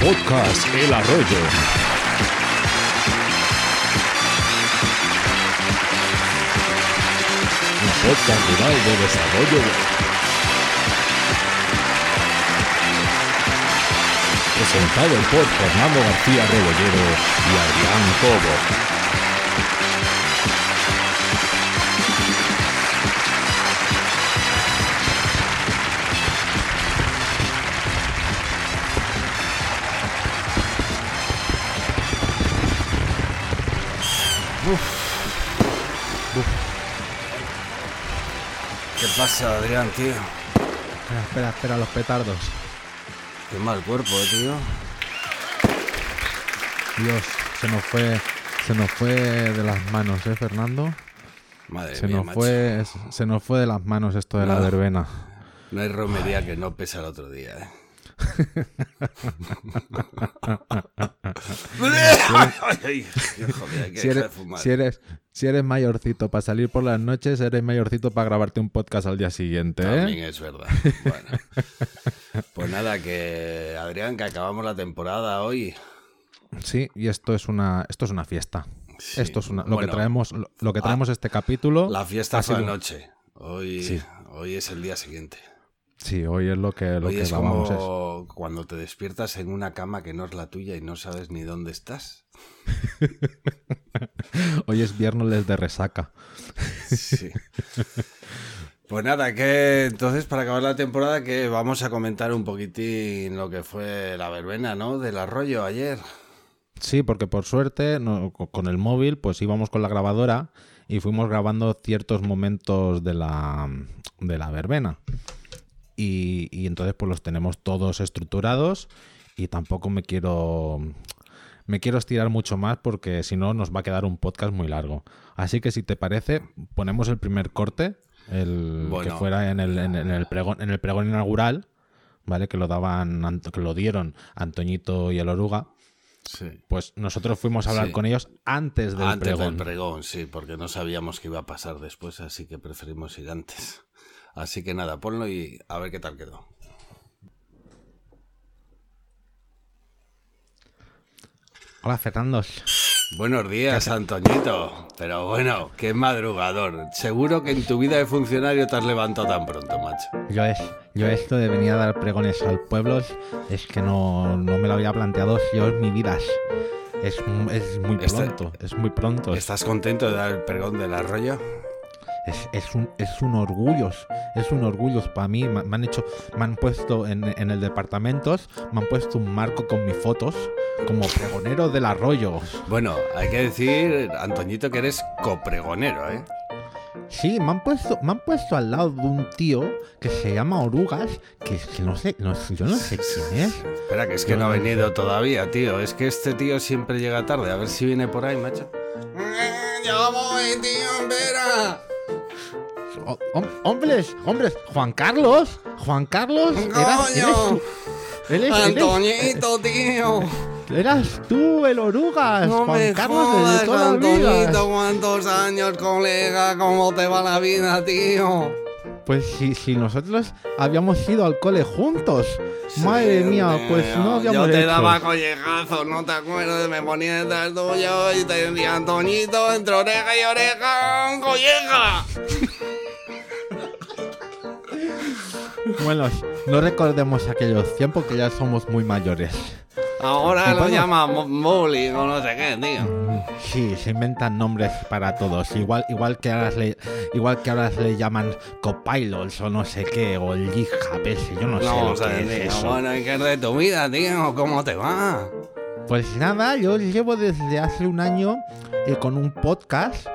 Podcast El Arroyo. Un podcast rural de desarrollo. Presentado por Fernando García Rebollero y Adrián Cobo. Pasa, Adrián, tío? Espera, espera, espera, los petardos. Qué mal cuerpo, eh, tío. Dios, se nos fue, se nos fue de las manos, ¿eh, Fernando? Madre Se mía, nos macho. fue, se nos fue de las manos esto de la verbena. No hay romería que no pesa el otro día, eh. Si eres, si eres, si eres mayorcito para salir por las noches, eres mayorcito para grabarte un podcast al día siguiente, También ¿eh? es verdad. Bueno. Pues nada, que Adrián, que acabamos la temporada hoy. Sí, y esto es una, esto es una fiesta. Sí, Esto es una, lo bueno, que traemos, lo, lo que traemos este capítulo. La fiesta fue anoche. Hoy, Sí. hoy es el día siguiente. Sí, hoy es lo que, lo Hoy que es grabamos. es- como cuando te despiertas en una cama que no es la tuya y no sabes ni dónde estás. Hoy es viernes de resaca. Sí. Pues nada, que entonces para acabar la temporada que vamos a comentar un poquitín lo que fue la verbena, ¿no? Del arroyo ayer. Sí, porque por suerte no- con el móvil pues íbamos con la grabadora y fuimos grabando ciertos momentos de la, de la verbena. Y, y entonces pues los tenemos todos estructurados y tampoco me quiero me quiero estirar mucho más porque si no nos va a quedar un podcast muy largo. Así que si te parece, ponemos el primer corte, el que fuera en el, en, en el pregón, en el pregón inaugural, ¿vale? Que lo daban, que lo dieron Antoñito y el Oruga. Sí. Pues nosotros fuimos a hablar Sí. con ellos antes del antes pregón. del pregón, sí, porque no sabíamos qué iba a pasar después, así que preferimos ir antes. Así que nada, ponlo y a ver qué tal quedó. Hola, Fernando. Buenos días, Antoñito. Pero bueno, qué madrugador. Seguro que en tu vida de funcionario te has levantado tan pronto, macho. Yo, es, yo esto de venir a dar pregones al pueblo es que no, no me lo había planteado yo en mi vida. Es, es muy Este- pronto, es muy pronto. Es, ¿Estás contento de dar el pregón del arroyo? Es, es un, es un orgullo, es un orgullo para mí. Me, me han hecho, me han puesto en, en el departamento, me han puesto un marco con mis fotos como pregonero del arroyo. Bueno, hay que decir, Antoñito, que eres copregonero, ¿eh? Sí, me han puesto, me han puesto al lado de un tío que se llama Orugas, que, no sé, no yo no sé quién es. Espera, que es que no ha venido todavía, tío. Es que este tío siempre llega tarde. A ver si viene por ahí, macho. Ya voy, tío, espera. Oh, hom- hombres, hombres, Juan Carlos, Juan Carlos, eras, eres tú, él es- tío. eras tú el Orugas, No Juan me Carlos jodas, desde toda la vida. cuántos años, colega, cómo te va la vida, tío. Pues si, si nosotros habíamos ido al cole juntos, madre mía, pues no habíamos Yo te hecho. daba collejazos, no te acuerdas, me ponía detrás tuyo y te decía, Antoñito, entre oreja y oreja, colleja. Bueno, no recordemos aquellos tiempos que ya somos muy mayores. Ahora lo llaman bullying o no sé qué, tío. Sí, se inventan nombres para todos. Igual, igual que ahora le, igual que ahora le llaman copilots o no sé qué, o el ese, yo no, sé No, lo o sea, que es tío, eso. bueno, ¿y qué es de tu vida, tío? ¿Cómo te va? Pues nada, yo llevo desde hace un año eh, con un podcast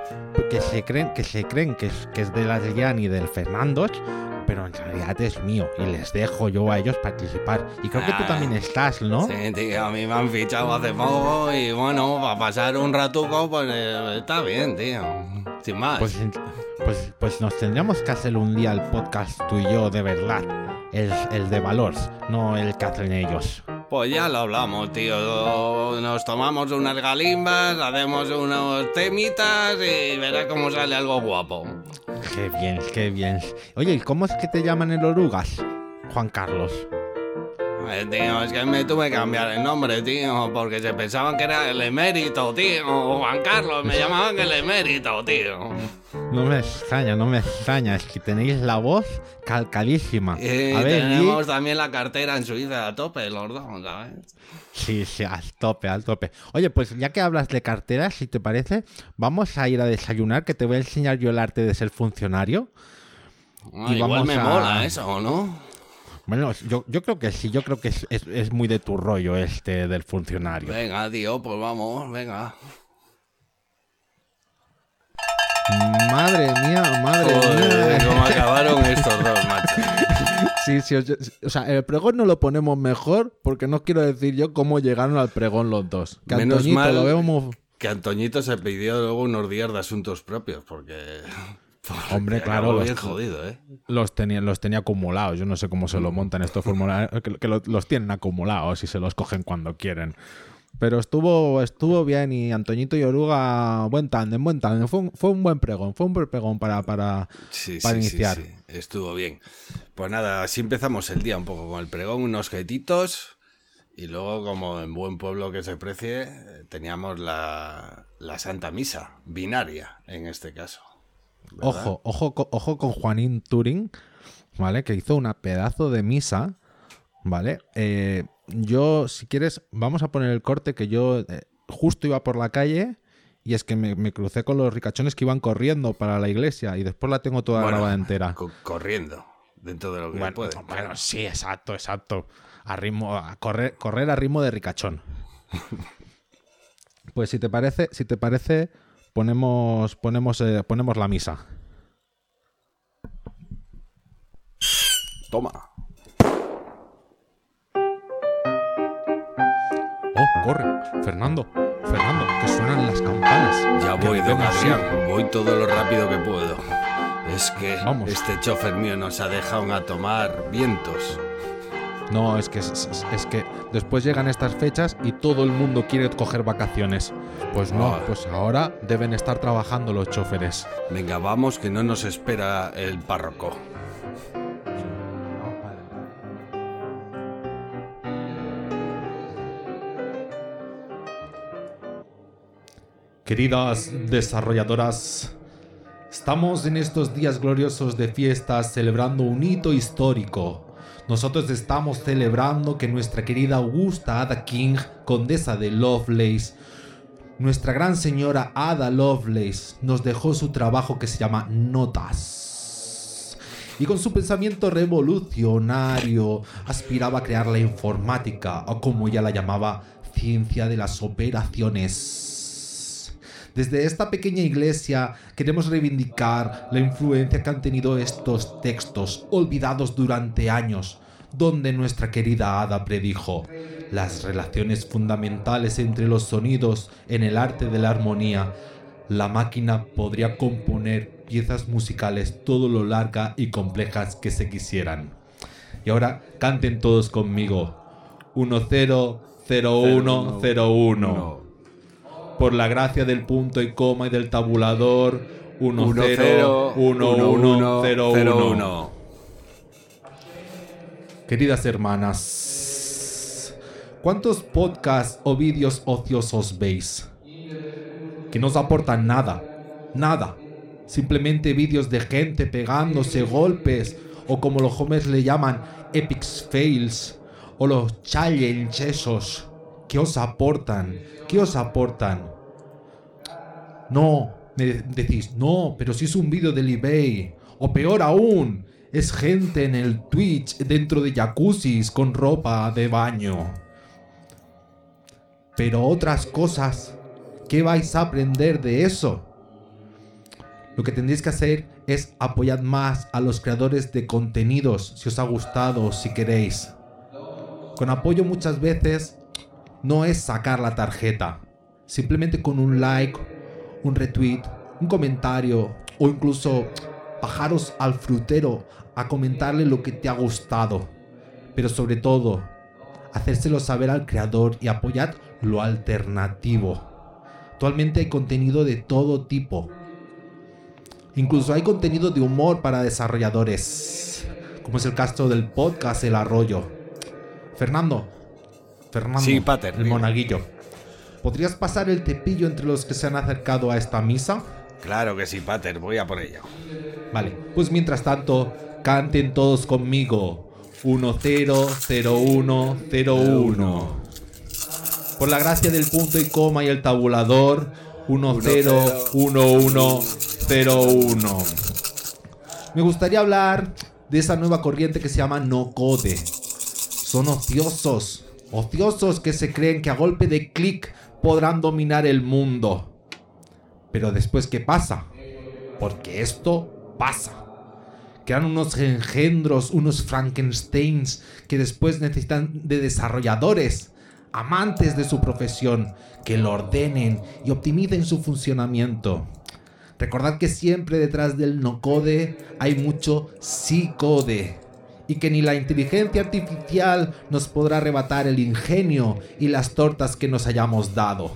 que se creen que se creen que es, que es de la Adrián y del Fernando, pero en realidad es mío y les dejo yo a ellos participar. Y creo que tú Ah. también estás, ¿no? Sí, tío, a mí me han fichado hace poco y bueno, para pasar un ratuco, pues eh, está bien, tío. Sin más. Pues, pues, pues nos tendríamos que hacer un día el podcast tú y yo de verdad. El, el de valores, no el que hacen ellos. Pues ya lo hablamos, tío. Nos tomamos unas galimbas, hacemos unos temitas y verás cómo sale algo guapo. Qué bien, qué bien. Oye, ¿y cómo es que te llaman el orugas? Juan Carlos. Eh, tío, es que me tuve que cambiar el nombre, tío, porque se pensaban que era el emérito, tío. Juan Carlos, me llamaban el emérito, tío. No me extraña, no me extraña. Es que tenéis la voz calcadísima. Y A ver, tenemos también la cartera en Suiza a tope, los dos, ¿sabes? Sí, sí, al tope, al tope. Oye, pues ya que hablas de carteras, si te parece, vamos a ir a desayunar, que te voy a enseñar yo el arte de ser funcionario. Ah, Y igual vamos me a- mola eso, ¿no? Bueno, yo, yo creo que sí, yo creo que es, es- es muy de tu rollo este del funcionario. Venga, tío, pues vamos, venga. Madre mía, madre Joder, mía. cómo acabaron estos dos, macho. Sí, sí, o, o sea, el pregón no lo ponemos mejor porque no quiero decir yo cómo llegaron al pregón los dos. Que Menos Antoñito mal lo vemos... Que Antoñito se pidió luego unos días de asuntos propios, porque... Hombre, claro, los- bien jodido, ¿eh? Los tenía, los tenía acumulados. Yo no sé cómo se lo montan estos formularios, que, que lo- los tienen acumulados y se los cogen cuando quieren. Pero estuvo, estuvo bien y Antoñito y Oruga, buen tándem, buen tándem. Fue un, fue un buen pregón, fue un buen pregón para, para, Sí, para sí, iniciar. sí, Estuvo bien. Pues nada, así empezamos el día un poco con el pregón, unos jetitos. Y luego, como en buen pueblo que se precie, teníamos la, la Santa Misa, binaria en este caso. ¿Verdad? Ojo, ojo, ojo con Juanín Turing, ¿vale? Que hizo una pedazo de misa, ¿vale? Eh, yo, si quieres, vamos a poner el corte que yo eh, justo iba por la calle y es que me, me crucé con los ricachones que iban corriendo para la iglesia y después la tengo toda Bueno, grabada entera. co- corriendo, dentro de lo que Bueno, puede. bueno, sí, exacto, exacto. A ritmo, a correr, correr a ritmo de ricachón. Pues si te parece, si te parece, ponemos, ponemos, eh, ponemos la misa. Toma. Oh, corre, Fernando, Fernando, que suenan las campanas. Ya voy, don. Adrián. Voy todo lo rápido que puedo. Es que Vamos. este chofer mío nos ha dejado a tomar vientos. No, es que es, que después llegan estas fechas y todo el mundo quiere coger vacaciones. Pues no, Ah. pues ahora deben estar trabajando los choferes. Venga, vamos, que no nos espera el párroco. Queridas desarrolladoras, estamos en estos días gloriosos de fiestas celebrando un hito histórico. Nosotros estamos celebrando que nuestra querida Augusta Ada King, condesa de Lovelace, nuestra gran señora Ada Lovelace, nos dejó su trabajo que se llama Notas. Y con su pensamiento revolucionario aspiraba a crear la informática, o como ella la llamaba, ciencia de las operaciones. Desde esta pequeña iglesia queremos reivindicar la influencia que han tenido estos textos olvidados durante años, donde nuestra querida Ada predijo las relaciones fundamentales entre los sonidos en el arte de la armonía. La máquina podría componer piezas musicales todo lo larga y complejas que se quisieran. Y ahora canten todos conmigo. 100101 por la gracia del punto y coma y del tabulador 101101. Queridas hermanas, ¿cuántos podcasts o vídeos ociosos veis? Que no os aportan nada, nada. Simplemente vídeos de gente pegándose golpes, o como los jóvenes le llaman, epics fails, o los challenges esos. ¿Qué os aportan? ¿Qué os aportan? No, me de- decís, no, pero si es un vídeo del eBay. O peor aún, es gente en el Twitch dentro de jacuzzis con ropa de baño. Pero otras cosas, ¿qué vais a aprender de eso? Lo que tendréis que hacer es apoyar más a los creadores de contenidos, si os ha gustado, si queréis. Con apoyo muchas veces no es sacar la tarjeta. Simplemente con un like, un retweet, un comentario o incluso bajaros al frutero a comentarle lo que te ha gustado. Pero sobre todo, hacérselo saber al creador y apoyar lo alternativo. Actualmente hay contenido de todo tipo. Incluso hay contenido de humor para desarrolladores, como es el caso del podcast El Arroyo. Fernando. Fernando. Sí, pater, El monaguillo. ¿Podrías pasar el cepillo entre los que se han acercado a esta misa? Claro que sí, Pater, voy a por ello. Vale, pues mientras tanto, canten todos conmigo. 100101. Por la gracia del punto y coma y el tabulador, 101101. Me gustaría hablar de esa nueva corriente que se llama no code. Son ociosos, ociosos que se creen que a golpe de clic podrán dominar el mundo. Pero después, ¿qué pasa? Porque esto pasa. Crean unos engendros, unos Frankensteins que después necesitan de desarrolladores, amantes de su profesión, que lo ordenen y optimicen su funcionamiento. Recordad que siempre detrás del no code hay mucho sí code. Y que ni la inteligencia artificial nos podrá arrebatar el ingenio y las tortas que nos hayamos dado.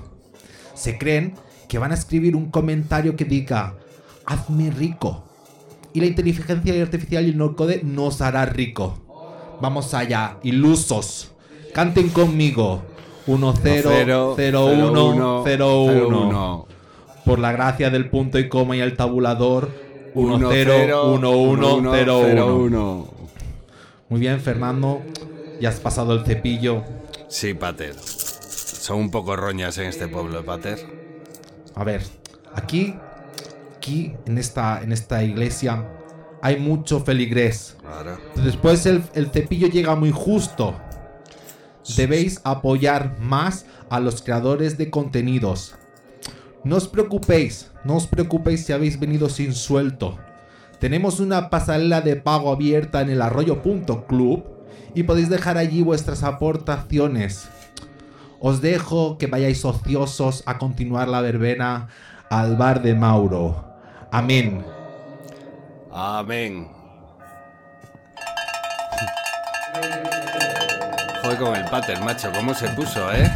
Se creen que van a escribir un comentario que diga, hazme rico. Y la inteligencia artificial y el no code nos hará rico. Vamos allá, ilusos. Canten conmigo. 100101. Por la gracia del punto y coma y el tabulador. 101101. Muy bien, Fernando. Ya has pasado el cepillo. Sí, Pater. Son un poco roñas en este pueblo, Pater. A ver, aquí, aquí en esta, en esta iglesia hay mucho feligrés. Claro. Después el, el cepillo llega muy justo. Debéis apoyar más a los creadores de contenidos. No os preocupéis, no os preocupéis si habéis venido sin suelto. Tenemos una pasarela de pago abierta en el arroyo.club y podéis dejar allí vuestras aportaciones. Os dejo que vayáis ociosos a continuar la verbena al bar de Mauro. Amén. Amén. Joder con el Pater, macho, ¿cómo se puso, eh?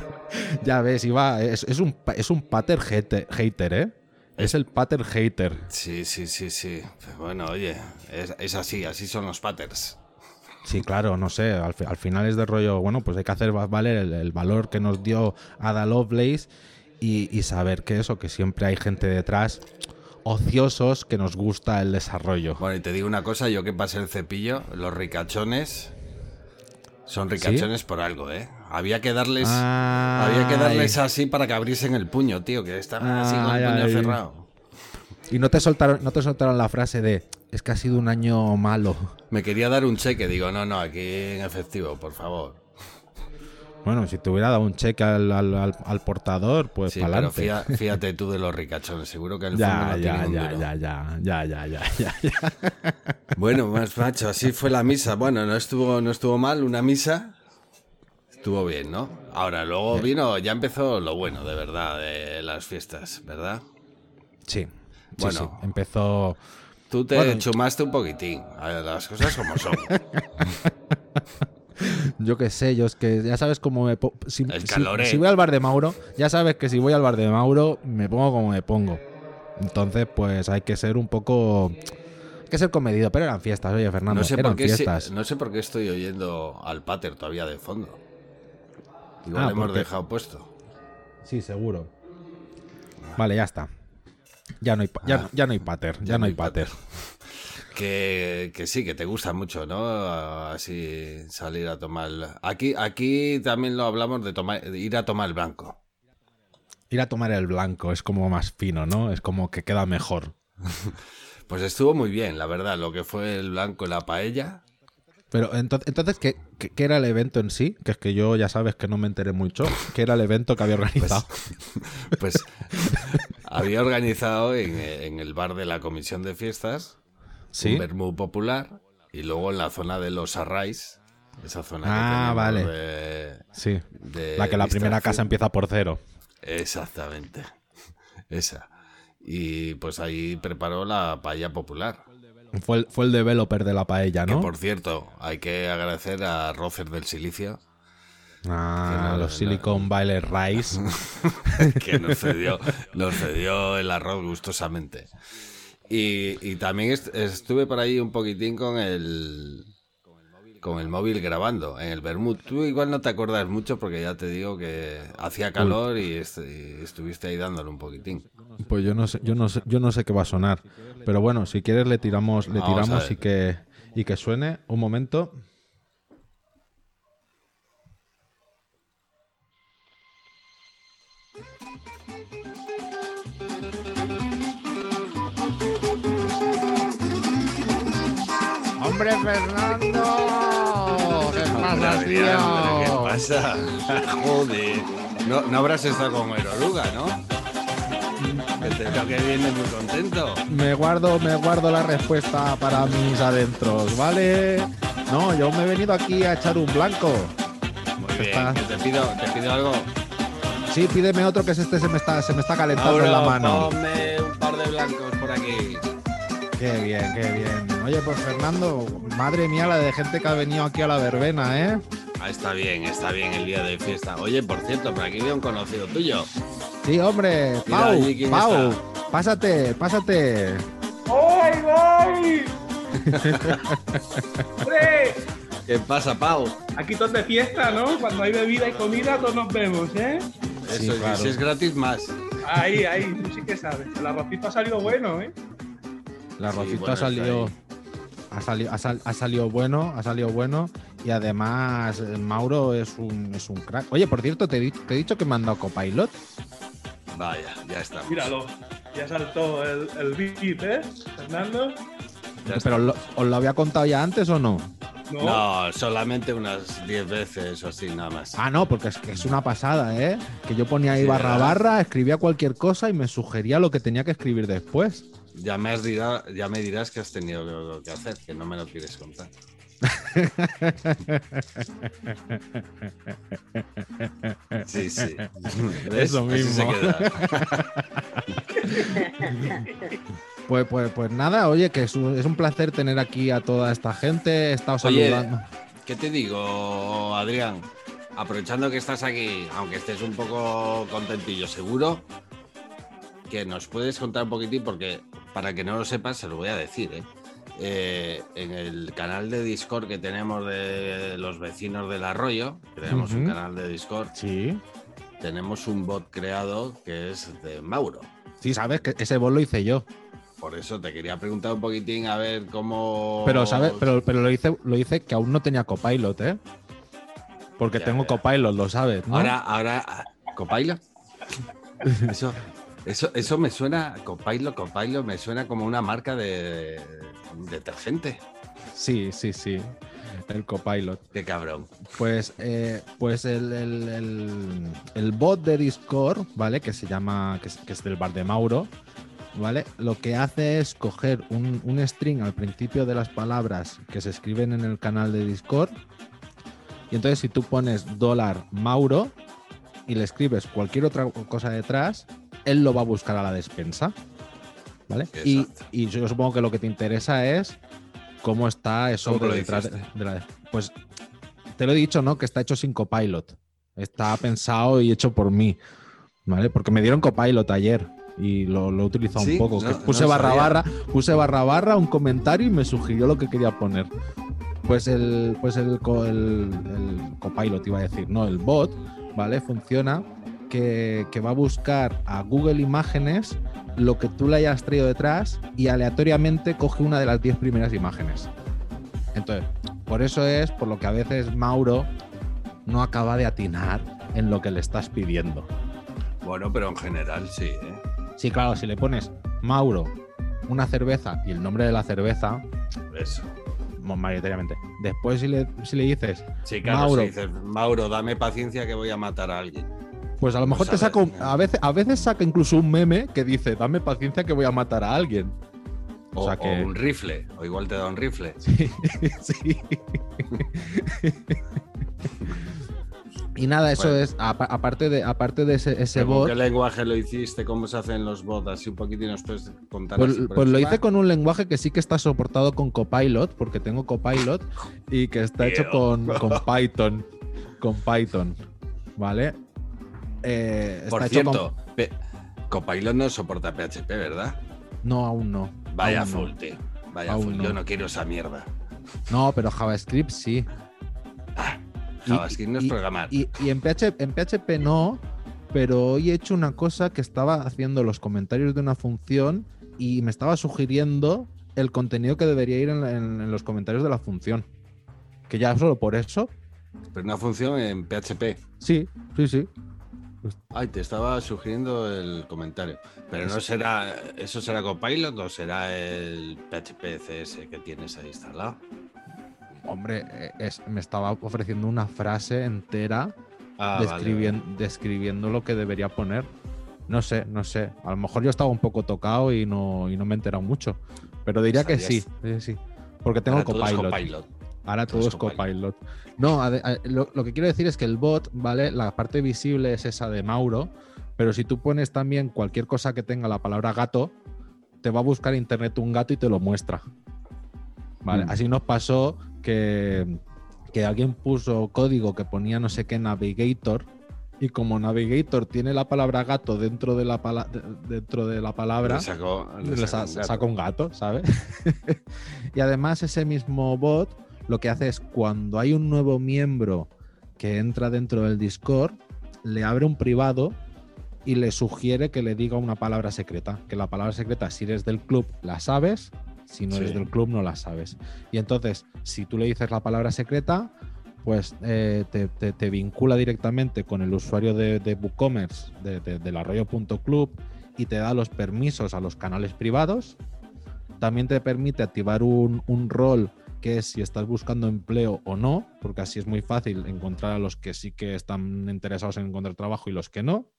Ya ves, Iba, es, es un, es un pater hater, hater, ¿eh? Es el pater hater. Sí, sí, sí, sí. Bueno, oye, es, es así, así son los Paters. Sí, claro, no sé, al, fi- al final es de rollo, bueno, pues hay que hacer va- valer el, el valor que nos dio Ada Lovelace y, y saber que eso, que siempre hay gente detrás, ociosos, que nos gusta el desarrollo. Bueno, y te digo una cosa, yo que pasé el cepillo, los ricachones son ricachones por algo, ¿eh? Había que darles había que darles Ay. así para que abriesen el puño, tío, que estaban así con el puño ay. cerrado. Y no te soltaron, no te soltaron la frase de es que ha sido un año malo. Me quería dar un cheque, digo, no, no, aquí en efectivo, por favor. Bueno, si te hubiera dado un cheque al, al- al- al portador, pues Sí, para fíjate tú de los ricachones, seguro que el fondo Ya, no ya, un ya, duro. ya, ya, ya, ya, ya, ya, ya. Bueno, más macho, así fue la misa. Bueno, no estuvo, no estuvo mal una misa. Estuvo bien, ¿no? Ahora, luego vino, ya empezó lo bueno, de verdad, de las fiestas, ¿verdad? Sí, Bueno. sí. Empezó. Tú te Bueno. chumaste un poquitín. A ver, las cosas como son. Yo qué sé, yo es que ya sabes cómo me po- si, El si- caloré. si voy al bar de Mauro, ya sabes que si voy al bar de Mauro me pongo como me pongo. Entonces, pues hay que ser un poco. Hay que ser comedido, pero eran fiestas, oye, Fernando. No sé, eran por qué, si- fiestas. no sé por qué estoy oyendo al pater todavía de fondo. Igual Ah, hemos dejado puesto. Sí, seguro. Vale, ya está. Ya no hay, ya, ya no hay pater, ya, no hay pater. Que, que sí, que te gusta mucho, ¿no? Así salir a tomar. Aquí, aquí también lo hablamos de tomar, de ir a tomar el blanco. Ir a tomar el blanco es como más fino, ¿no? Es como que queda mejor. Pues estuvo muy bien, la verdad, lo que fue el blanco y la paella. Pero entonces, entonces ¿qué, qué, qué era el evento en sí? Que es que yo ya sabes que no me enteré mucho. ¿Qué era el evento que había organizado? Pues había organizado en, en el bar de la comisión de fiestas sí. un vermú popular y luego en la zona de los arrais, esa zona que Ah, tenemos vale. de- Sí. de La que la primera casa empieza por cero. Exactamente, esa. Y pues ahí preparó la paella popular. Fue el, fue el developer de la paella, Que ¿no? por cierto, hay que agradecer a Rocer del Silicio, Ah, que no- los no- Silicon Valley Rice. que nos cedió, nos cedió el arroz gustosamente. Y, y también est- estuve por ahí un poquitín con el con el móvil grabando en el Bermud. Tú igual no te acuerdas mucho porque ya te digo que hacía calor y, est- y estuviste ahí dándole un poquitín. Pues yo no sé, yo no sé, yo no sé qué va a sonar. Pero bueno, si quieres le tiramos, le Vamos tiramos y que, y que suene. Un momento. ¡Hombre, Fernando! ¿Qué Hombre, Adrián, ¿pero ¿Qué pasa? Joder. No, no habrás estado con el oruga, ¿no? Que viene muy contento. Me guardo, me guardo la respuesta para mis adentros, ¿vale? No, yo me he venido aquí a echar un blanco. Muy bien. Está- Te pido, te pido algo. Sí, pídeme otro que es este se me está, se me está calentando en la mano. ponme un par de blancos por aquí. Qué bien, qué bien. Oye, pues Fernando, madre mía la de gente que ha venido aquí a la verbena, ¿eh? Ah, está bien, está bien el día de fiesta. Oye, por cierto, por aquí veo un conocido tuyo. Sí, hombre, Mira Pau, allí Pau, está. pásate, pásate. ¡Ay, voy! ¡Hombre! ¿Qué pasa, Pau? Aquí todo de fiesta, ¿no? Cuando hay bebida y comida, todos nos vemos, ¿eh? Sí, Eso, claro. si es gratis, más. Ahí, ahí, tú sí que sabes. El arrocito ha salido bueno, ¿eh? La Sí, Rosita bueno, ha salido, está ha salido, ha, sal- ha salido bueno, ha salido bueno y además eh, Mauro es un, es un crack. Oye, por cierto, te, he di- te he dicho que me han dado copilot. Vaya, ya estamos. Míralo. Ya saltó el, el beat, ¿eh? Fernando. Ya Pero lo- ¿os lo había contado ya antes o no? No. No, solamente unas 10 veces o así, nada más. Ah, no, porque es que es una pasada, ¿eh? Que yo ponía ahí Sí, barra ¿verdad? barra, escribía cualquier cosa y me sugería lo que tenía que escribir después. Ya me, has dirá- ya me dirás que has tenido que hacer, que no me lo quieres contar. Sí, sí. ¿Ves? Eso mismo. Pues, pues, pues nada, oye, que es un, es un placer tener aquí a toda esta gente. He estado Oye, saludando. ¿Qué te digo, Adrián? Aprovechando que estás aquí, aunque estés un poco contentillo, seguro que nos puedes contar un poquitín, porque para que no lo sepas, se lo voy a decir, ¿eh? Eh, en el canal de Discord que tenemos de los vecinos del arroyo, tenemos un canal de Discord, Sí. tenemos un bot creado que es de Mauro. Sí, sabes que ese bol lo hice yo. Por eso te quería preguntar un poquitín a ver cómo. Pero, ¿sabes? Pero, pero lo hice, lo hice que aún no tenía copilot, ¿eh? Porque Ya, tengo ya. copilot, lo sabes, ¿no? Ahora, ahora, Copilot. Eso, eso, eso me suena, Copilot, Copilot, me suena como una marca de, detergente. Sí, sí, sí. El copilot. Qué cabrón. Pues, eh, pues el, el- el- el bot de Discord, ¿vale? Que se llama, que es, que es del bar de Mauro, ¿vale? Lo que hace es coger un, un string al principio de las palabras que se escriben en el canal de Discord. Y entonces si tú pones dólar Mauro y le escribes cualquier otra cosa detrás, él lo va a buscar a la despensa. ¿Vale? Y, y yo supongo que lo que te interesa es cómo está eso ¿Cómo de lo detrás de, la. Pues te lo he dicho, ¿no? Que está hecho sin copilot. Está pensado y hecho por mí. ¿Vale? Porque me dieron copilot ayer y lo, lo he utilizado Sí, un poco. no- que puse no barra barra, puse barra barra, un comentario y me sugirió lo que quería poner. Pues el, pues el, co- el, el copilot iba a decir, no, el bot, ¿vale? Funciona que, que va a buscar a Google Imágenes lo que tú le hayas traído detrás y aleatoriamente coge una de las 10 primeras imágenes. Entonces, por eso es por lo que a veces Mauro no acaba de atinar en lo que le estás pidiendo. Bueno, pero en general sí, ¿eh? Sí, claro, si le pones Mauro, una cerveza y el nombre de la cerveza, Eso. Mayoritariamente. Después si le, si le dices, Sí, claro, Mauro. si dices, Mauro, dame paciencia que voy a matar a alguien. pues a lo mejor te Pues saca un- ver. a veces, a veces saca incluso un meme que dice, dame paciencia que voy a matar a alguien. O, O sea o que- un rifle, o igual te da un rifle. Sí, sí. Y nada, eso Bueno. es, apa- aparte de, aparte de ese, ese ¿Según bot, qué lenguaje lo hiciste? ¿Cómo se hacen los bots? Así un poquitín nos puedes contar. pues, pues lo hice con un lenguaje que sí que está soportado con Copilot, porque tengo Copilot, y que está hecho con, con Python. Con Python, ¿vale? Eh, está Por hecho con- cierto, Copilot no soporta PHP, ¿verdad? No, aún no. Vaya aún no. full, tío. Vaya Aún full. no. Yo no quiero esa mierda. No, pero JavaScript sí. Y- JavaScript no es y- programar. Y, y en, PHP, en PHP no, pero hoy he hecho una cosa que estaba haciendo los comentarios de una función y me estaba sugiriendo el contenido que debería ir en, en- en los comentarios de la función. Que ya solo por eso, Pero una función en PHP. sí, sí, sí. Ay, te estaba sugiriendo el comentario. Pero no será. ¿Eso será Copilot o será el PHP CS que tienes ahí instalado? Hombre, eh, es- me estaba ofreciendo una frase entera Ah, vale, describiendo lo que debería poner. No sé, no sé. A lo mejor yo estaba un poco tocado y no, y no me he enterado mucho. Pero diría que sí, sí. Porque tengo Ahora todo es Copilot. Ahora Todo todo es Copilot. No, a- lo, lo que quiero decir es que el bot, ¿vale? La parte visible es esa de Mauro, pero si tú pones también cualquier cosa que tenga la palabra gato, te va a buscar en internet un gato y te lo muestra. ¿Vale? Mm. Así nos pasó que, que alguien puso código que ponía no sé qué Navigator y como Navigator tiene la palabra gato dentro de la, pala- de- dentro de la palabra, Le sacó, sacó un gato. saca un gato, ¿sabes? y además ese mismo bot lo que hace es cuando hay un nuevo miembro que entra dentro del Discord, le abre un privado y le sugiere que le diga una palabra secreta. Que la palabra secreta, si eres del club, la sabes. Si no eres Sí. del club, no la sabes. Y entonces, si tú le dices la palabra secreta, pues eh, te, te- te vincula directamente con el usuario de, de WooCommerce de, de- del arroyo.club y te da los permisos a los canales privados. También te permite activar un, un rol que es si estás buscando empleo o no, porque así es muy fácil encontrar a los que sí que están interesados en encontrar trabajo y los que no.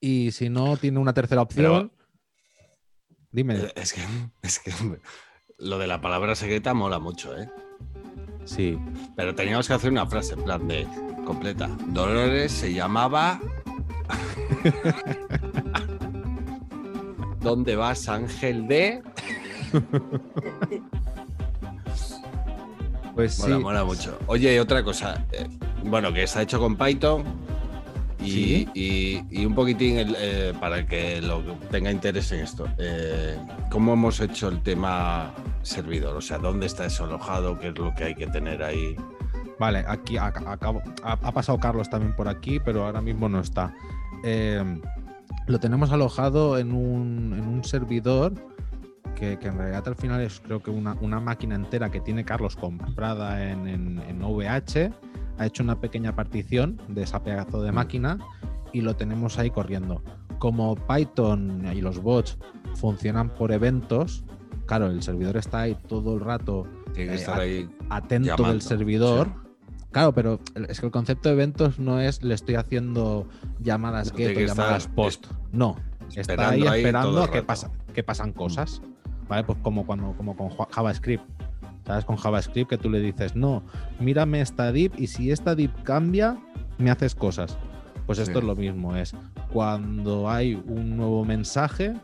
Y si no, tiene una tercera opción. Dime. Eh, Es que, es que lo de la palabra secreta mola mucho, ¿eh? Sí. Pero teníamos que hacer una frase en plan de completa. Dolores se llamaba. ¿Dónde vas, Ángel de? Pues Mola, sí. mola mucho. Oye, y otra cosa. eh, bueno, que está hecho con Python. Y, Sí. y- y un poquitín el, eh, para que lo tenga interés en esto. eh, ¿Cómo hemos hecho el tema servidor? O sea, ¿dónde está eso alojado? ¿Qué es lo que hay que tener ahí? Vale, aquí ha, ha pasado Carlos también por aquí, pero ahora mismo no está. Eh, lo tenemos alojado en un, en un servidor que, que en realidad al final es creo que una, una máquina entera que tiene Carlos comprada en, en, en OVH. Ha hecho una pequeña partición de esa pedazo de máquina y lo tenemos ahí corriendo. Como Python y los bots funcionan por eventos, claro, el servidor está ahí todo el rato Tiene que Eh, estar ahí. atento Llamando, del servidor. sí. Claro, pero es que el concepto de eventos no es le estoy haciendo llamadas get o llamadas post. No, está ahí esperando a que, pasa, que pasan cosas. ¿Vale? Pues como cuando como con JavaScript. Con JavaScript que tú le dices, no, mírame esta div y si esta div cambia, me haces cosas. Pues esto Sí. es lo mismo, es cuando hay un nuevo mensaje,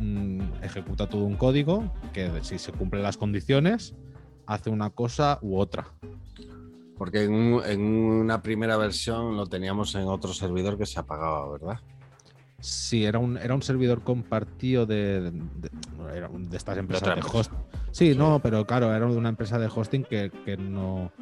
mm, ejecuta todo un código que si se cumplen las condiciones, hace una cosa u otra. Porque en, un- en una primera versión lo teníamos en otro servidor que se apagaba, ¿verdad? Sí, era un, era un servidor compartido de, de- estas empresas de, hosting. Sí, Sí. no, pero claro, era de una empresa de hosting que, que no.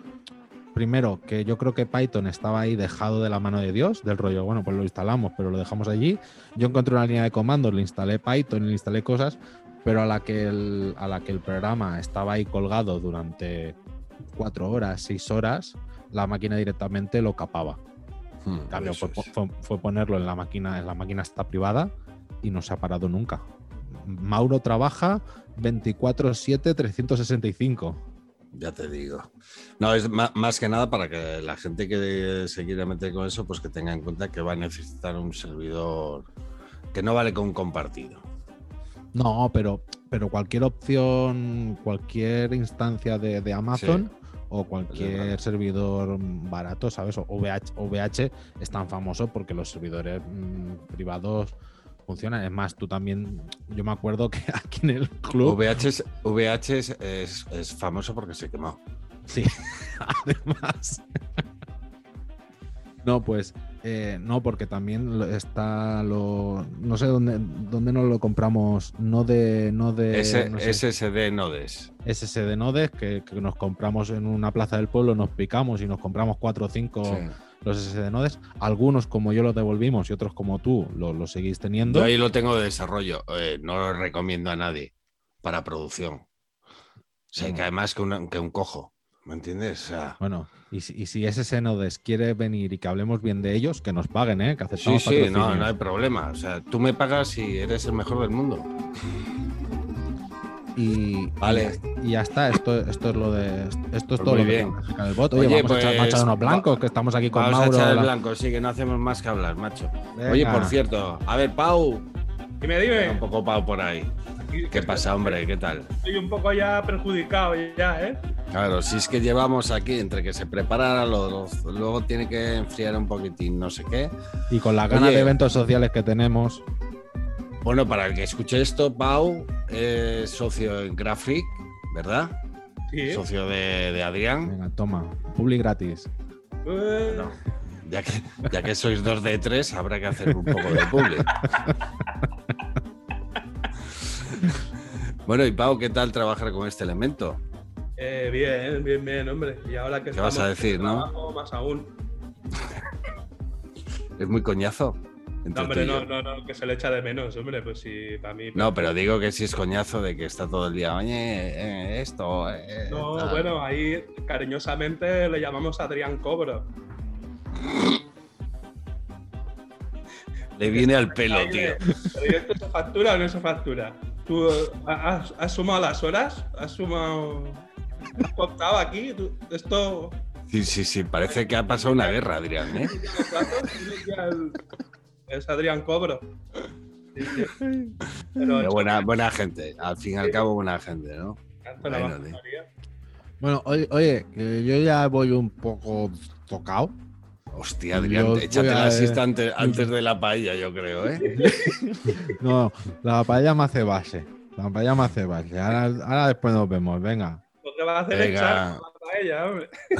Primero, que yo creo que Python estaba ahí dejado de la mano de Dios, del rollo, bueno, pues lo instalamos, pero lo dejamos allí. Yo encontré una línea de comandos, le instalé Python, le instalé cosas, pero a la que el, a la que el programa estaba ahí colgado durante cuatro horas, seis horas, la máquina directamente lo capaba. Hmm, En cambio, eso fue, es. fue- fue ponerlo en la máquina, en la máquina está privada y no se ha parado nunca. Mauro trabaja 24-7, 365. Ya te digo. No, es más, que nada para que la gente que se quiera meter con eso, pues que tenga en cuenta que va a necesitar un servidor que no vale con compartido. No, pero, pero cualquier opción, cualquier instancia de, de Amazon o cualquier servidor barato, ¿sabes? O OVH, OVH es tan famoso porque los servidores mm, privados funcionan. Es más, tú también, yo me acuerdo que aquí en el club... VH, es, VH es, es- es famoso porque se quemó. Sí, además. No, pues Eh, no, porque también está lo. No sé dónde, dónde nos lo compramos. No de. No de Ese, no sé, SSD Nodes. SSD Nodes, que, que nos compramos en una plaza del pueblo, nos picamos y nos compramos 4 o 5 Sí. los SSD Nodes. Algunos, como yo, los devolvimos y otros, como tú, los, seguís teniendo. Yo ahí lo tengo de desarrollo. eh, no lo recomiendo a nadie para producción. O sea, que además que, una- que un cojo. ¿Me entiendes? O sea, Bueno, y si, y si SSD Nodes quiere venir y que hablemos bien de ellos, que nos paguen, ¿eh? Que sí, aceptamos sí, no, no hay problema. O sea, tú me pagas y eres el mejor del mundo. Y, Vale. y ya está, esto, esto es lo de. Esto es Pues todo lo que bien. acerca del bot. Oye, Oye, vamos a echar, vamos a echar pues, unos blancos, va- que estamos aquí con Vamos Mauro. a echar el la- blanco, sí, que no hacemos más que hablar, macho. Venga. Oye, por cierto, a ver, Pau. Dime, dime. un poco Pau por ahí. Aquí- ¿Qué pasa, hombre? ¿Qué tal? Estoy un poco ya perjudicado ya, ¿eh? Claro, si es que llevamos aquí entre que se prepara, lo- lo- luego tiene que enfriar un poquitín, no sé qué. Y con las ganas de eventos sociales que tenemos. Bueno, para el que escuche esto, Pau es socio en Graphic, ¿verdad? Sí. Socio de, de Adrián. Venga, toma, public gratis. Eh, Ya que, ya que sois dos de tres, habrá que hacer un poco de public. Bueno, y Pau, ¿qué tal trabajar con este elemento? eh, bien, bien, bien, hombre. Y ahora que ¿Qué vas a decir, no? Más aún. ¿Es muy coñazo? No, hombre, no, no, no, que se le echa de menos, hombre. Pues sí, para mí. No, pero digo que sí es coñazo de que está todo el día, oye, eh, esto. eh, No, tal". bueno, ahí cariñosamente le llamamos Adrián Cobro. Le viene al pelo, tío. ¿Pero ¿y esto se factura o no se factura? ¿Tú eh, has, has sumado las horas? ¿Has sumado. ¿Has contado aquí? ¿Tú- Esto. Sí, sí, sí, parece que ha pasado una guerra, Adrián, ¿eh? Es Adrián Cobro. Sí, sí. Pero Pero buena, buena gente, al fin y al cabo buena gente, ¿no? Bueno, oye, oye, que yo ya voy un poco tocado. Hostia, Adrián, Yo échate la siesta antes, antes de la paella, yo creo, ¿eh? No, la paella me hace base. La paella me hace base. Ahora, ahora después nos vemos, venga. Porque va a hacer Venga. examen para ella, hombre.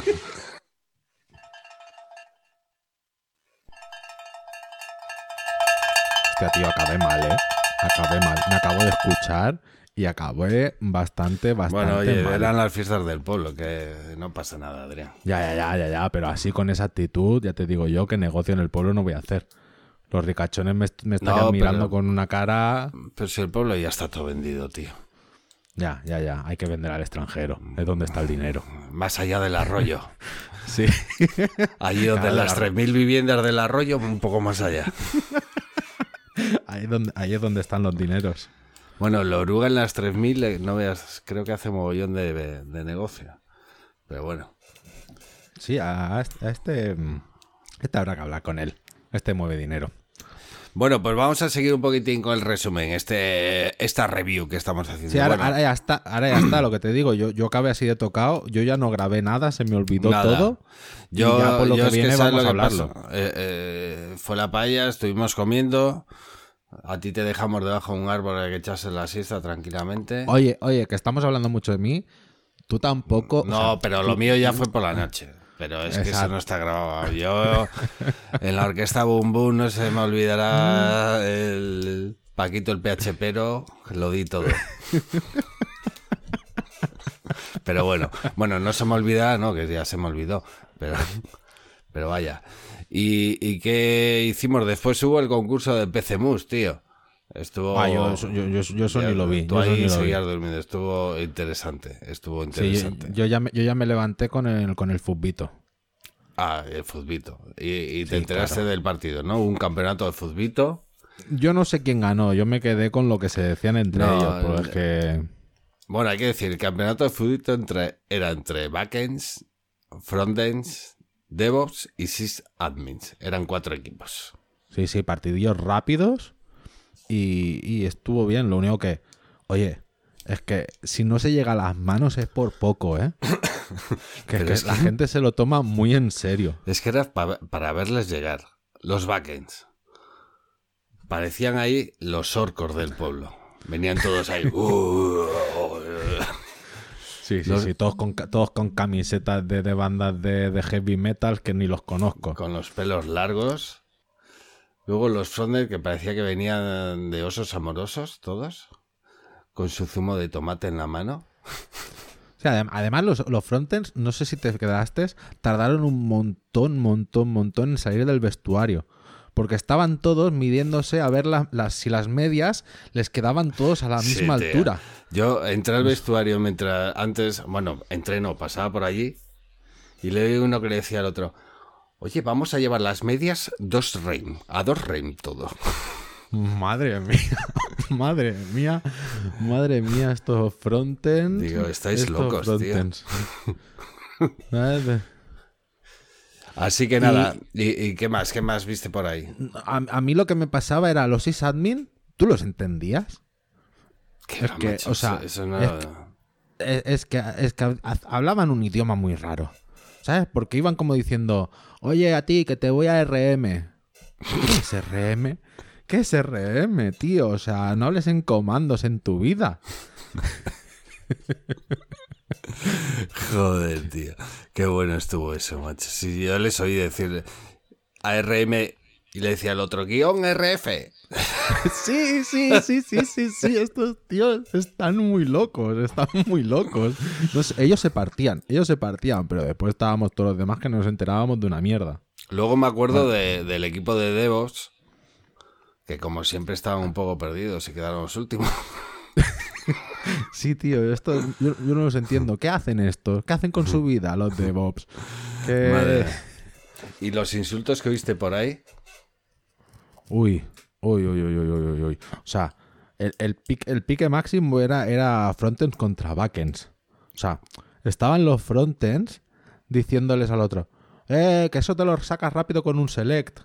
Hostia, tío, acabé mal, ¿eh? Acabé mal. Me acabo de escuchar y acabé bastante, bastante Bueno, oye, mal. eran las fiestas del pueblo, que no pasa nada, Adrián. Ya, ya, ya, ya, ya, pero así con esa actitud, ya te digo yo que negocio en el pueblo no voy a hacer. Los ricachones me, me estarían No, pero- mirando con una cara. Pero si el pueblo ya está todo vendido, tío. Ya, ya, ya, hay que vender al extranjero. Es donde está el dinero. Más allá del arroyo. Sí. Allí donde Claro, las claro. 3.000 viviendas del arroyo, un poco más allá. Ahí donde, ahí es donde están los dineros. Bueno, la oruga en las 3.000, eh, no veas, creo que hace mogollón de, de negocio. Pero bueno. Sí, a, a este- este. mm, Este habrá que hablar con él. Este mueve dinero. Bueno, pues vamos a seguir un poquitín con el resumen, este, esta review que estamos haciendo. Sí, ahora, Bueno, ahora ya está, ahora ya está lo que te digo. Yo, yo acabé así de tocado, yo ya no grabé nada, se me olvidó Nada. todo. Yo, y ya por lo yo que viene ¿sabes vamos lo a hablarlo. Eh, eh, fue la paella, estuvimos comiendo. A ti te dejamos debajo de un árbol a que echases la siesta tranquilamente. Oye, oye, que estamos hablando mucho de mí. Tú tampoco. o No, sea, pero tú- lo mío ya fue por la noche. Pero es que eso no está grabado. Yo en la orquesta Boom Boom no se me olvidará el Paquito el PHPero, lo di todo. Pero bueno, bueno, no se me olvida, no, que ya se me olvidó. Pero, pero vaya. ¿Y, y qué hicimos? Después hubo el concurso de PC Mus, tío. Estuvo. Ah, yo, yo, yo, yo eso ni lo vi. Tú ahí seguías durmiendo. Estuvo interesante. Estuvo Sí, interesante. yo, ya me, yo ya me levanté con el, con el futbito. Ah, el futbito. Y, y te Sí, enteraste claro. del partido, ¿no? Un campeonato de futbito. Yo no sé quién ganó, yo me quedé con lo que se decían entre No, ellos, pero el- es que. Bueno, hay que decir, el campeonato de futbito entre, era entre backends, frontends, DevOps y sysadmins. Eran cuatro equipos. Sí, sí, partidillos rápidos y, y estuvo bien. Lo único que, oye, es que si no se llega a las manos es por poco, ¿eh? que, Pero que es la que- gente se lo toma muy en serio. Es que era pa- para verles llegar. Los backends. Parecían ahí los orcos del pueblo. Venían todos ahí. Uh, Sí, sí, Los- sí, todos con, todos con camisetas de, de bandas de, de heavy metal que ni los conozco. con los pelos largos. Luego los frontend que parecía que venían de osos amorosos, todos, con su zumo de tomate en la mano. O sea, adem- además los, los frontends, no sé si te quedaste, tardaron un montón, montón, montón en salir del vestuario. Porque estaban todos midiéndose a ver la- las, si las medias les quedaban todos a la misma altura. Yo entré al vestuario mientras antes, bueno, entré no, pasaba por allí y le oí uno que le decía al otro, oye, vamos a llevar las medias dos reim, a dos reim todo. Madre mía, madre mía, madre mía, estos frontends. Digo, estáis estos locos, tío. Así que nada, ¿y, y qué más? ¿Qué más viste por ahí? A, a mí lo que me pasaba era los sysadmin, ¿tú los entendías? ¿Qué Es que, macho? o sea, eso, no... es Es, es que, es que ha- hablaban un idioma muy raro. ¿Sabes? Porque iban como diciendo, oye, a ti, que te voy a RM. ¿Qué es RM? ¿Qué es RM, tío? O sea, no hables en comandos en tu vida. Joder, tío. Qué bueno estuvo eso, macho. Si yo les oí decir ARM y le decía al otro, guion RF. Sí, sí, sí, sí, sí, sí. Estos tíos están muy locos, están muy locos. Ellos se partían, ellos se partían, pero después estábamos todos los demás que nos enterábamos de una mierda. Luego me acuerdo de- del equipo de Devos, que como siempre estaban un poco perdidos y quedaron los últimos. Sí, tío, esto yo, yo no los entiendo. ¿Qué hacen estos? ¿Qué hacen con su vida los DevOps? Que- Madre. ¿Y los insultos que oíste por ahí? Uy, uy, uy, uy, uy, uy, uy, uy. O sea, el, el, pic- el pique máximo era, era frontends contra backends. O sea, estaban los frontends diciéndoles al otro, eh, que eso te lo sacas rápido con un select.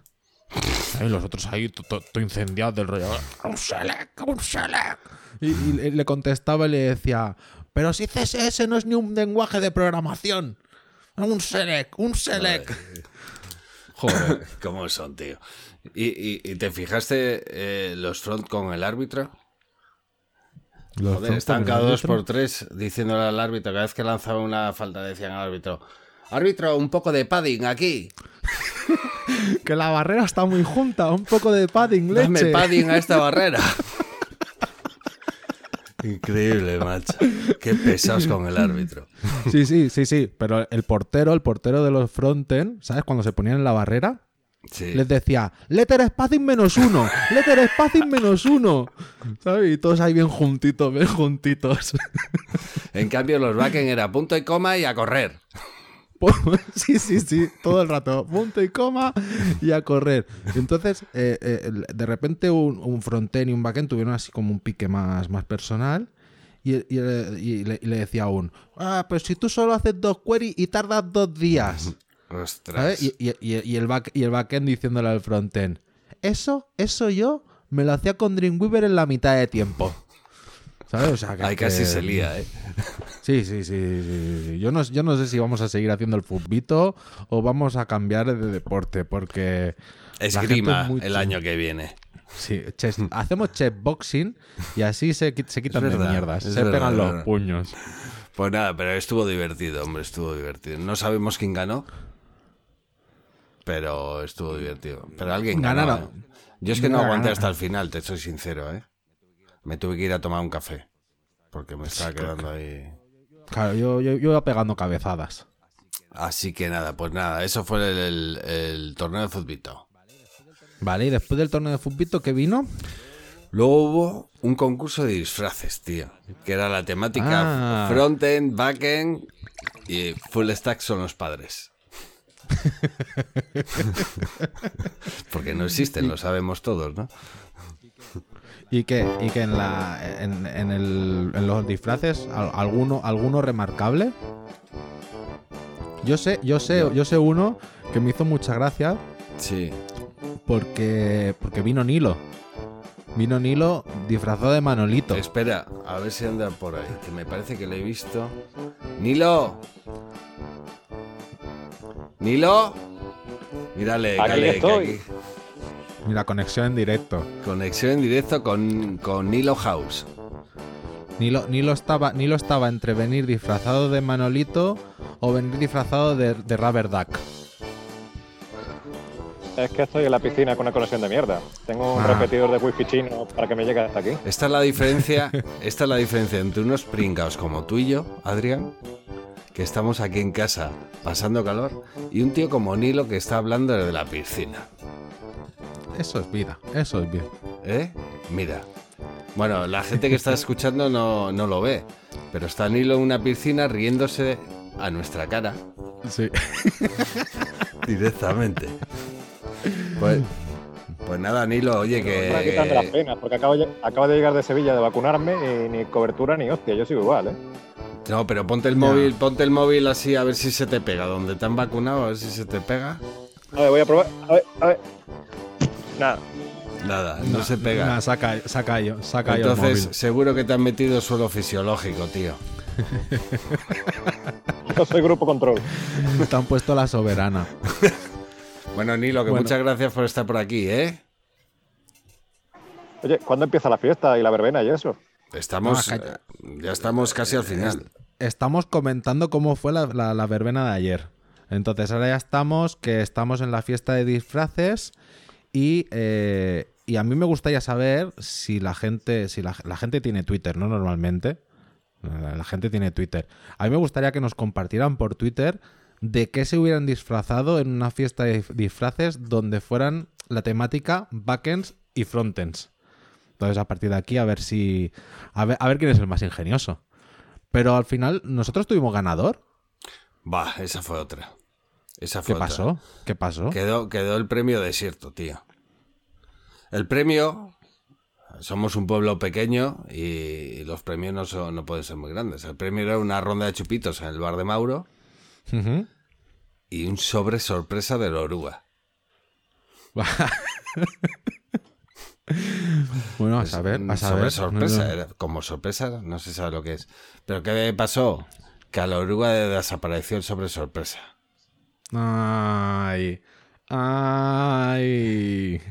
Y los otros ahí, todo incendiados del rollo, un select, un select. Y, y le- contestaba y le decía, pero si CSS no es ni un lenguaje de programación. Un select, un select. Joder. ¿Cómo son, tío? ¿Y, y- y te fijaste eh, los front con el árbitro? Los Joder, están frontends cada dos árbitro. por tres diciéndole al árbitro, cada vez que lanzaba una falta decían al árbitro, árbitro, un poco de padding aquí, Que la barrera está muy junta, un poco de padding, leche. dame padding a esta barrera. Increíble, macho. Qué pesados con el árbitro. Sí, sí, sí, sí. Pero el portero, el portero de los frontend, ¿sabes? Cuando se ponían en la barrera, Sí. les decía, letter spacing menos uno, letter spacing menos uno. ¿Sabes? Y todos ahí bien juntitos, bien juntitos. En cambio, los backend era punto y coma y a correr. sí, sí, sí, todo el rato, punto y coma y a correr. Entonces, eh, eh, de repente un, un frontend y un backend tuvieron así como un pique más, más personal. Y, y- y le, y le decía aún, ah, pero si tú solo haces dos queries y tardas dos días. Ostras. Y el back, y el backend diciéndole al frontend, eso, eso yo me lo hacía con Dreamweaver en la mitad de tiempo. ¿Sabes? O sea, que, Ahí que- casi se lía, ¿eh? Sí, sí, sí, sí, sí, sí. Yo no, yo no sé si vamos a seguir haciendo el futbito o vamos a cambiar de deporte, porque... Esgrima es muy el año que viene. Sí, hacemos chessboxing y así se, se quitan Es de verdad, mierdas, se verdad, pegan los verdad. puños. Pues nada, pero estuvo divertido, hombre, estuvo divertido. No sabemos quién ganó, pero estuvo divertido. Pero alguien ganó. Ganaron. ¿eh? Yo es que no aguanté hasta el final, te soy sincero, ¿eh? Me tuve que ir a tomar un café, porque me estaba quedando ahí... Claro, yo, yo, yo iba pegando cabezadas. Así que nada, pues nada, eso fue el, el- el torneo de futbito. Vale, y después del torneo de futbito que vino, Luego hubo un concurso de disfraces, tío, que era la temática Ah. frontend, backend y full stack son los padres. Porque no existen, lo sabemos todos, ¿no? Y que, y que en, la, en, en el- en los disfraces, al- alguno, alguno remarcable. Yo sé, yo sé, yo sé uno que me hizo mucha gracia Sí. porque, porque vino Nilo. Vino Nilo disfrazado de Manolito. Espera, a ver si anda por ahí, que me parece que lo he visto. ¡Nilo! ¡Nilo! Mírale, Aquí cale, que estoy. aquí- Mira, conexión en directo. Conexión en directo con, con Nilo House. Nilo, Nilo, estaba, Nilo estaba entre venir disfrazado de Manolito o venir disfrazado de, de Rubber Duck. Es que estoy en la piscina con una conexión de mierda. Tengo un Ah. repetidor de wifi chino para que me llegue hasta aquí. Esta es la diferencia, esta es la diferencia entre unos pringaos como tú y yo, Adrián, que estamos aquí en casa pasando calor, y un tío como Nilo que está hablando de la piscina. Eso es vida, eso es vida. ¿Eh? Mira. Bueno, la gente que está escuchando no, no lo ve, pero está Nilo en una piscina riéndose a nuestra cara Sí. directamente. Pues, pues nada, Nilo, oye, Me está quitando las que... penas, porque acabo, de- acabo de llegar de Sevilla de vacunarme y ni cobertura ni hostia. Yo sigo igual, ¿eh? No, pero ponte el Ya. móvil, ponte el móvil así a ver si se te pega. Donde te han vacunado, a ver si se te pega. A ver, voy a probar. A ver, a ver. Nada. Nada, no, se pega. Nah, saca, saca yo, saca yo el Entonces, móvil. seguro que te han metido suelo fisiológico, tío. Yo soy grupo control. Te han puesto la soberana. Bueno, Nilo, que Bueno. muchas gracias por estar por aquí, ¿eh? Oye, ¿cuándo empieza la fiesta y la verbena y eso? Estamos, No, eh, ya estamos casi al final. Estamos comentando cómo fue la, la- la verbena de ayer. Entonces ahora ya estamos, que estamos en la fiesta de disfraces y, eh, y a mí me gustaría saber si la gente, si la, gente tiene Twitter, ¿no? Normalmente. La, gente tiene Twitter. A mí me gustaría que nos compartieran por Twitter de qué se hubieran disfrazado en una fiesta de disfraces donde fueran la temática backends y frontends. Entonces a partir de aquí a ver si... A ver, a ver quién es el más ingenioso. Pero al final, ¿nosotros tuvimos ganador? Va, esa fue otra. Esa ¿Qué pasó? ¿Qué pasó? Quedó, quedó el premio desierto, tío. El premio. Somos un pueblo pequeño y los premios no, son- no pueden ser muy grandes. El premio era una ronda de chupitos en el bar de Mauro y un sobre sorpresa de la oruga. bueno, a saber, a sobre saber. sorpresa, No, no. era como sorpresa, no se sabe lo que es. Pero ¿qué pasó? Que a la oruga desapareció el sobre sorpresa. Ay. Ay.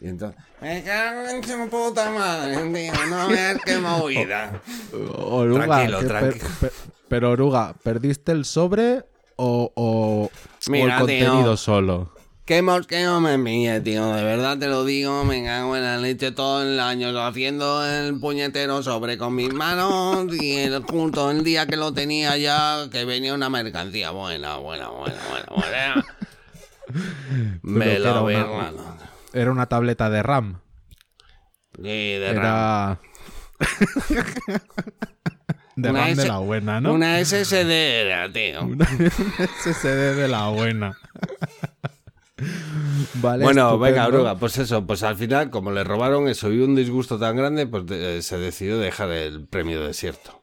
Y entonces, me cago en su puta madre, tío, no veas qué movida. Oruga, Tranquilo, per- tranquilo. per- pero Oruga, ¿perdiste el sobre o, o- o Mira, el contenido tío. solo? Qué mosqueo me pille, tío. De verdad te lo digo, me cago en la leche todo el año haciendo el puñetero sobre con mis manos y el justo el día que lo tenía ya que venía una mercancía buena, buena, buena, buena, buena. me lo una- verla. Era una tableta de RAM. Sí, de RAM. Era. de Una RAM de la buena, ¿no? Una SSD era, tío. SSD de la buena. Vale, Bueno, venga. Oruga, pues eso, pues al final, como le robaron eso y un disgusto tan grande, pues de- se decidió dejar el premio desierto.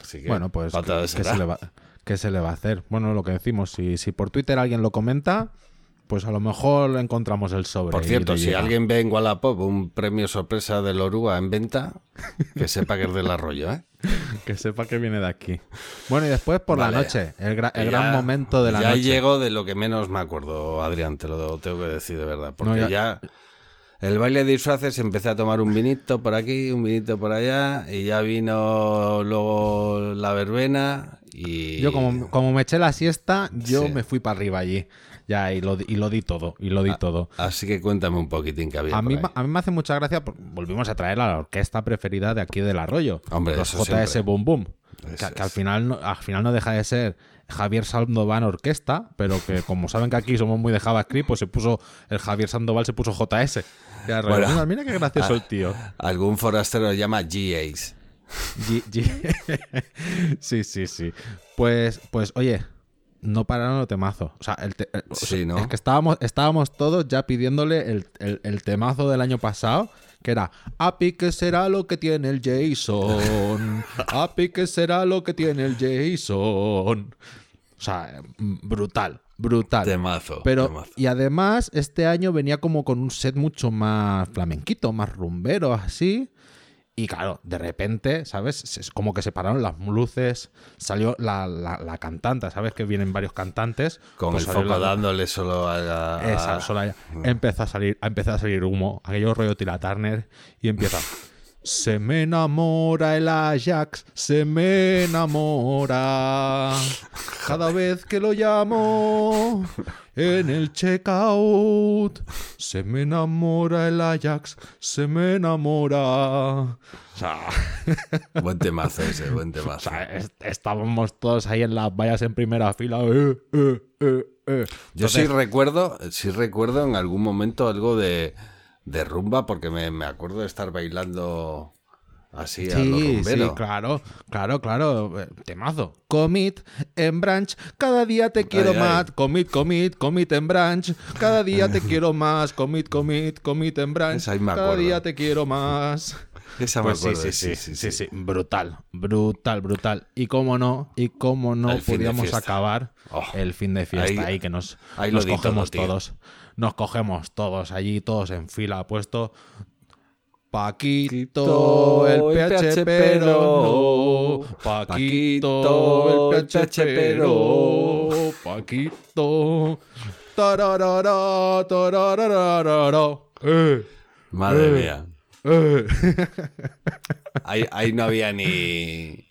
Así que, Bueno, pues, ¿qué, se le va, qué se le va a hacer? Bueno, lo que decimos, si, si por Twitter alguien lo comenta, pues a lo mejor encontramos el sobre. Por cierto, si llega. alguien ve en Wallapop un premio sorpresa del Oruga en venta, que sepa que es del arroyo, ¿eh? Que sepa que viene de aquí. Bueno, y después por Vale. la noche, el, gra- el Ya- gran momento de la ya noche. llego de lo que menos me acuerdo, Adrián, te lo tengo que decir de verdad. Porque No, ya... El baile de disfraces empecé a tomar un vinito por aquí, un vinito por allá, y ya vino luego la verbena y... Yo como, como me eché la siesta, yo Sí. me fui para arriba allí. Ya, y lo, di- y lo di todo, y lo di todo. Así que cuéntame un poquitín que había A mí, a mí me hace mucha gracia, volvimos a traer a la orquesta preferida de aquí del Arroyo. Hombre, los JS siempre. Boom Boom. Que, que al, final no, al final no deja de ser Javier Sandoval Orquesta, pero que como saben que aquí somos muy de JavaScript, pues se puso el Javier Sandoval se puso JS. Ya, Bueno. mira, mira qué gracioso Ah. el tío. Algún forastero lo llama GAs. G- G- sí, sí, sí. Pues, pues, oye, no pararon el temazo. O sea, el te- o sea, Sí, ¿no? es que estábamos, estábamos todos ya pidiéndole el, el- el temazo del año pasado, que era Api, ¿qué será lo que tiene el Jason? Api, ¿qué será lo que tiene el Jason? O sea, mm, brutal, brutal. Temazo. Pero, temazo. y además, este año venía como con un set mucho más flamenquito, más rumbero, así. Y claro, de repente, ¿sabes? Es como que se pararon las luces, salió la, la- la cantante, ¿sabes? Que vienen varios cantantes. Con pues el foco la- dándole solo a la... Esa, sola- empezó a salir, empezó a salir humo, aquello rollo Tila Turner, y empieza. Se me enamora el Ajax, se me enamora. Cada vez que lo llamo en el checkout, se me enamora el Ajax, se me enamora. O sea, Buen temazo ese, buen o temazo. sea, estábamos todos ahí en las vallas en primera fila. eh, eh, eh. Yo sí recuerdo, sí recuerdo en algún momento algo de, de rumba, porque me, me acuerdo de estar bailando así a lo Sí, sí, rumbero. claro, claro, claro. eh, Temazo. Commit en branch, cada día te quiero Ay, ay. más. Commit, commit, commit en branch, cada día te quiero más. Commit, commit, commit en branch, cada día te quiero más. Esa me Pues sí, acuerdo, sí, sí, sí, sí, brutal, brutal, brutal. Y cómo no, y cómo no podíamos acabar Oh, el fin de fiesta ahí- ahí, que nos, ahí nos cogemos todos. Nos cogemos todos allí, todos en fila, puesto. Paquito, el PH pero no. Paquito, el PH pero. Paquito. Tararara. Eh, Madre Eh. mía. eh. Ahí, ahí no había ni,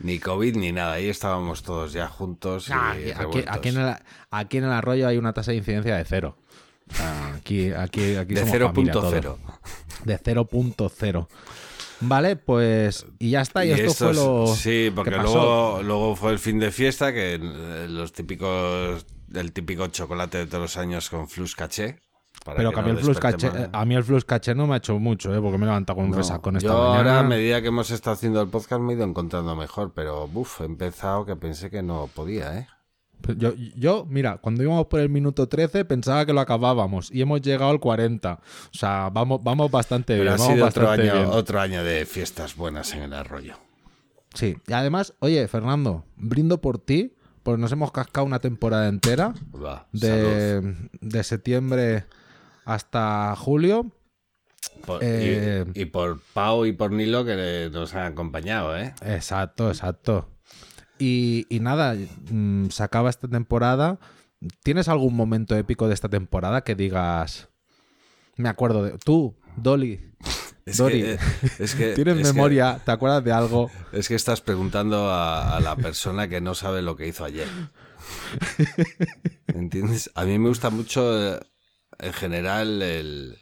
ni COVID ni nada. Ahí estábamos todos ya juntos. Y Ah, aquí, en el, aquí en el arroyo hay una tasa de incidencia de cero. Aquí, aquí, aquí de somos familia 0.0. todos. De 0.0. Vale, pues. Y ya está. Y, esto fue lo. Sí, porque que pasó. luego, luego fue el fin de fiesta, que eh, los típicos. El típico chocolate de todos los años con flux caché. Pero que a mí, no el flux caché, a mí el flux caché no me ha hecho mucho, ¿eh? porque me he levantado con un No, resacón esta yo mañana. ahora, a medida que hemos estado haciendo el podcast, me he ido encontrando mejor, pero buf, he empezado que pensé que no podía, ¿eh? Yo, yo, mira, cuando íbamos por el minuto 13 pensaba que lo acabábamos y hemos llegado al 40. O sea, vamos, vamos bastante Pero bien. ha sido otro año, bien. otro año de fiestas buenas en el arroyo. Sí, y además, oye, Fernando, brindo por ti, porque nos hemos cascado una temporada entera, de, de septiembre hasta julio. Por- eh, y, y por Pau y por Nilo que nos han acompañado, ¿eh? Exacto, exacto. Y, y nada, mm, se acaba esta temporada. ¿Tienes algún momento épico de esta temporada que digas... Me acuerdo de... Tú, Dolly, Es Dori, que, eh, es que- ¿tienes es que- memoria? ¿Te acuerdas de algo? es que estás preguntando a, a la persona que no sabe lo que hizo ayer. ¿Entiendes? A mí me gusta mucho, eh, en general, el,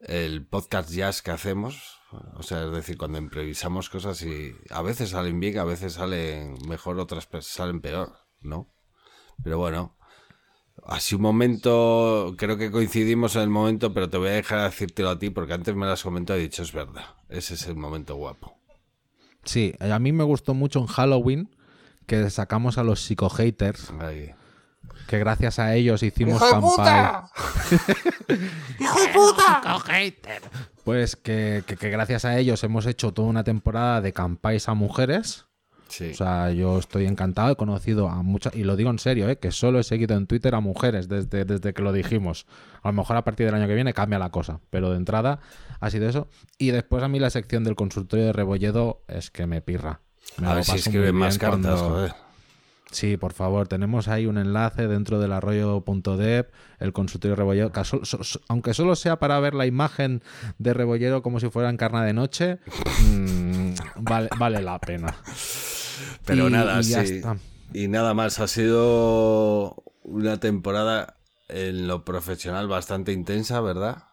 el podcast jazz que hacemos. O sea, es decir, cuando improvisamos cosas y a veces salen bien, a veces salen mejor, otras salen peor, ¿no? Pero bueno, así un momento, creo que coincidimos en el momento, pero te voy a dejar decírtelo a ti porque antes me lo has comentado y he dicho, es verdad, ese es el momento guapo. Sí, a mí me gustó mucho en Halloween que sacamos a los psico-haters, Ahí. Que gracias a ellos hicimos campaña. ¡Hijo de puta! Pues que, que- que gracias a ellos hemos hecho toda una temporada de campáis a mujeres. Sí. O sea, yo estoy encantado, he conocido a muchas, y lo digo en serio, ¿eh? que solo he seguido en Twitter a mujeres desde, desde que lo dijimos. A lo mejor a partir del año que viene cambia la cosa, pero de entrada ha sido eso. Y después a mí la sección del consultorio de Rebolledo es que me pirra. Me a ver si escriben más cartas, cuando- joder. Sí, por favor, tenemos ahí un enlace dentro del arroyo.dev, el consultorio Rebollero, so- so- aunque solo sea para ver la imagen de Rebollero como si fuera en carna de noche, mm, vale, vale la pena. Pero Y- nada, y ya sí. está. Y nada más, ha sido una temporada en lo profesional bastante intensa, ¿verdad?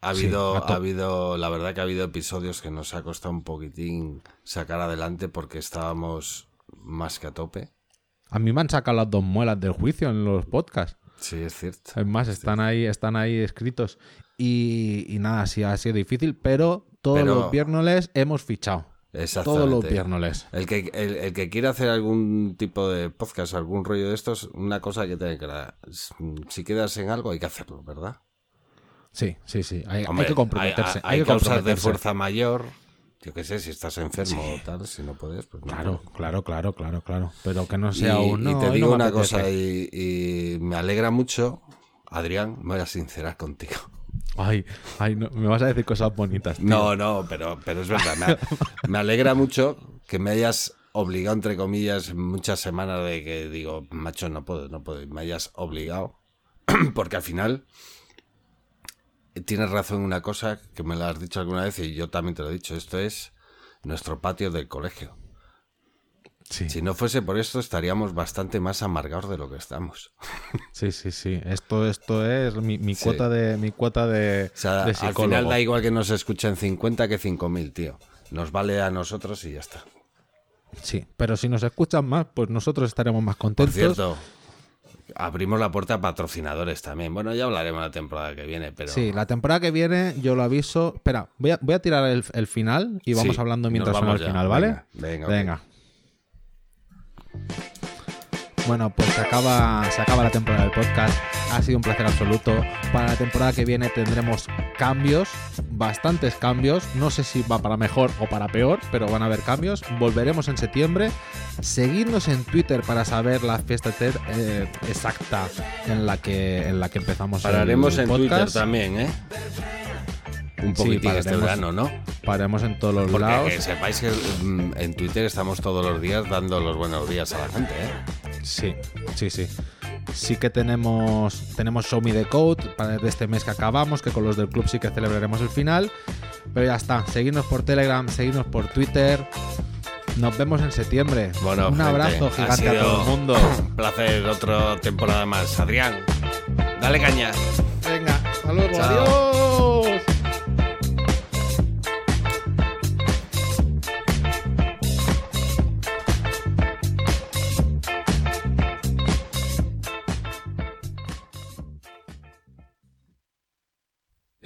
Ha habido, ha habido, la verdad que ha habido episodios que nos ha costado un poquitín sacar adelante porque estábamos más que a tope. A mí me han sacado las dos muelas del juicio en los podcasts. Sí, es cierto. Es más, están ahí, están ahí escritos. Y, y nada, sí ha sido difícil, pero todos Pero- los viernes hemos fichado. Exactamente. Todos los viernes. El que, el, el que quiera hacer algún tipo de podcast, algún rollo de estos, una cosa que tiene que dar. Si quedas en algo, hay que hacerlo, ¿verdad? Sí, sí, sí. Hay, que comprometerse. Hay, hay hay que causas de fuerza mayor. Yo qué sé, si estás enfermo o tal, si no puedes, pues no. Claro, claro, claro, claro, claro. Pero que no Y, sea y "No, te hoy digo no una apetece". cosa, y, y me alegra mucho, Adrián, me voy a sincerar contigo. Ay, ay, no, me vas a decir cosas bonitas. tío. No, no, pero, pero es verdad. Me alegra mucho que me hayas obligado, entre comillas, muchas semanas de que digo, macho, no puedo, no puedo, y me hayas obligado. Porque al final tienes razón en una cosa que me la has dicho alguna vez y yo también te lo he dicho. Esto es nuestro patio del colegio. Sí. Si no fuese por esto, estaríamos bastante más amargados de lo que estamos. Sí, sí, sí. Esto, esto es mi, mi Sí. cuota de mi cuota de, O sea, de al final da igual que nos escuchen 50 que 5.000, tío. Nos vale a nosotros y ya está. Sí, pero si nos escuchan más, pues nosotros estaremos más Por contentos. cierto, abrimos la puerta a patrocinadores también. Bueno, ya hablaremos la temporada que viene, pero... Sí, la temporada que viene yo lo aviso. Espera, voy a, voy a tirar el, el final y vamos Sí, hablando mientras vamos ya. final, ¿vale? Venga, venga, ok. Bueno, pues se acaba, se acaba la temporada del podcast. Ha sido un placer absoluto. Para la temporada que viene tendremos cambios, bastantes cambios. No sé si va para mejor o para peor, pero van a haber cambios. Volveremos en septiembre. Seguidnos en Twitter para saber la fiesta TED eh, exacta en la que en la que empezamos. el Pararemos en Twitter podcast. también, ¿eh? Un Sí, poquitín este pararemos. verano, ¿no? Paremos en todos los Porque lados. que sepáis que mm, en Twitter estamos todos los días dando los buenos días a la gente, ¿eh? Sí, sí, sí. Sí que tenemos, tenemos Show Me the Code para de este mes que acabamos, que con los del club sí que celebraremos el final. Pero ya está, seguidnos por Telegram, seguidnos por Twitter. Nos vemos en septiembre. Bueno, Un gente, abrazo ha gigante a sido todo el mundo. Un placer, otra temporada más. Adrián, dale caña. Venga, hasta luego. Chao. Adiós.